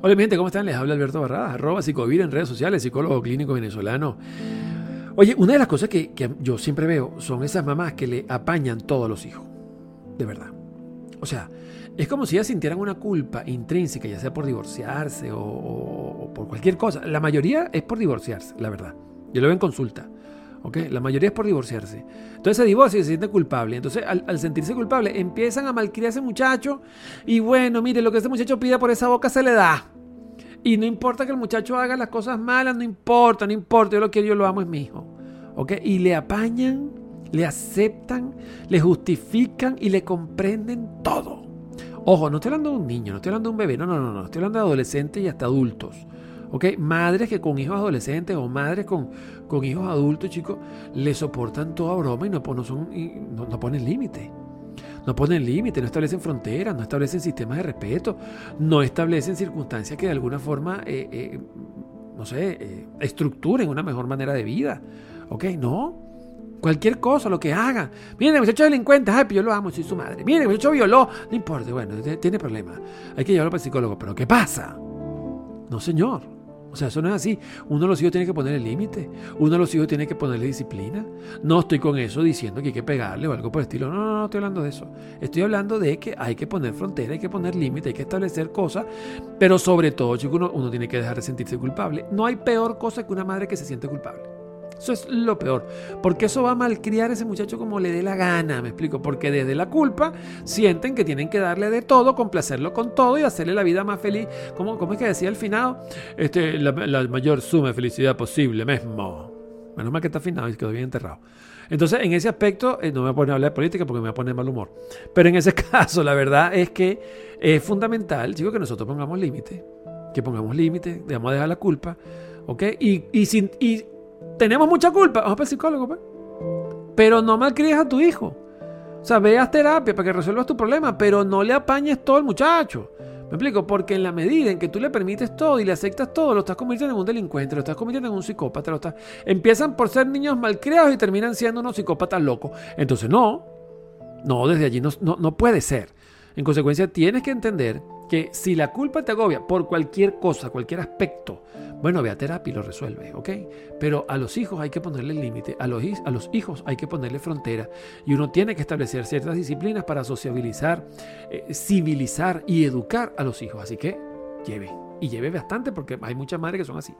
Hola mi gente, ¿cómo están? Les habla Alberto Barradas, arroba psicovir en redes sociales, psicólogo clínico venezolano. Oye, una de las cosas que, que, yo siempre veo son esas mamás que le apañan todos los hijos. De verdad. O sea, es como si ellas sintieran una culpa intrínseca, ya sea por divorciarse o, o por cualquier cosa. La mayoría es por divorciarse, la verdad. Yo lo veo en consulta. La mayoría es por divorciarse. Entonces se divorcia y se siente culpable. Entonces, al, sentirse culpable, empiezan a malcriar a ese muchacho. Y bueno, mire, lo que ese muchacho pida por esa boca se le da. Y no importa que el muchacho haga las cosas malas, no importa, no importa. Yo lo quiero, yo lo amo, es mi hijo. ¿Ok? Y le apañan, le aceptan, le justifican y le comprenden todo. Ojo, no estoy hablando de un niño, no estoy hablando de un bebé, no, no, no, no. Estoy hablando de adolescentes y hasta adultos. ¿Ok? Madres que con hijos adolescentes o madres con, con hijos adultos, chicos, le soportan toda broma y no, ponen límite. No ponen límite, no establecen fronteras, no establecen sistemas de respeto, no establecen circunstancias que de alguna forma, eh, eh, no sé, eh, estructuren una mejor manera de vida. ¿Ok? No. Cualquier cosa, lo que hagan. Miren, el muchacho delincuente, ay, yo lo amo, soy su madre. Miren, el muchacho violó, no importa, bueno, tiene problemas. Hay que llevarlo para el psicólogo, pero ¿qué pasa? No, señor. O sea, eso no es así. Uno de los hijos tiene que ponerle límite. Uno de los hijos tiene que ponerle disciplina. No estoy con eso diciendo que hay que pegarle o algo por el estilo. No, no, no estoy hablando de eso. Estoy hablando de que hay que poner frontera, hay que poner límite, hay que establecer cosas. Pero sobre todo, chicos, uno, uno tiene que dejar de sentirse culpable. No hay peor cosa que una madre que se siente culpable. Eso es lo peor. Porque eso va a malcriar a ese muchacho como le dé la gana, me explico. Porque desde la culpa sienten que tienen que darle de todo, complacerlo con todo y hacerle la vida más feliz. ¿Cómo, cómo es que decía al final? Este, la, mayor suma de felicidad posible, mismo. Menos mal que está afinado y quedó bien enterrado. Entonces, en ese aspecto, eh, no me voy a poner a hablar de política porque me va a poner mal humor. Pero en ese caso, la verdad es que es fundamental, chicos, que nosotros pongamos límite. Que pongamos límite, debemos dejar la culpa. ¿Ok? Y, y, sin, tenemos mucha culpa, vamos para el psicólogo, pues. Pero no malcríes a tu hijo. O sea, veas terapia para que resuelvas tu problema, pero no le apañes todo al muchacho. ¿Me explico? Porque en la medida en que tú le permites todo y le aceptas todo, lo estás convirtiendo en un delincuente, lo estás convirtiendo en un psicópata. Lo estás... Empiezan por ser niños malcriados y terminan siendo unos psicópatas locos. Entonces, no, no, desde allí no, no, no puede ser. En consecuencia, tienes que entender que si la culpa te agobia por cualquier cosa, cualquier aspecto, bueno, ve a terapia y lo resuelve, ¿ok? Pero a los hijos hay que ponerle límite, a los, a los hijos hay que ponerle frontera y uno tiene que establecer ciertas disciplinas para sociabilizar, eh, civilizar y educar a los hijos. Así que lleve, y lleve bastante porque hay muchas madres que son así.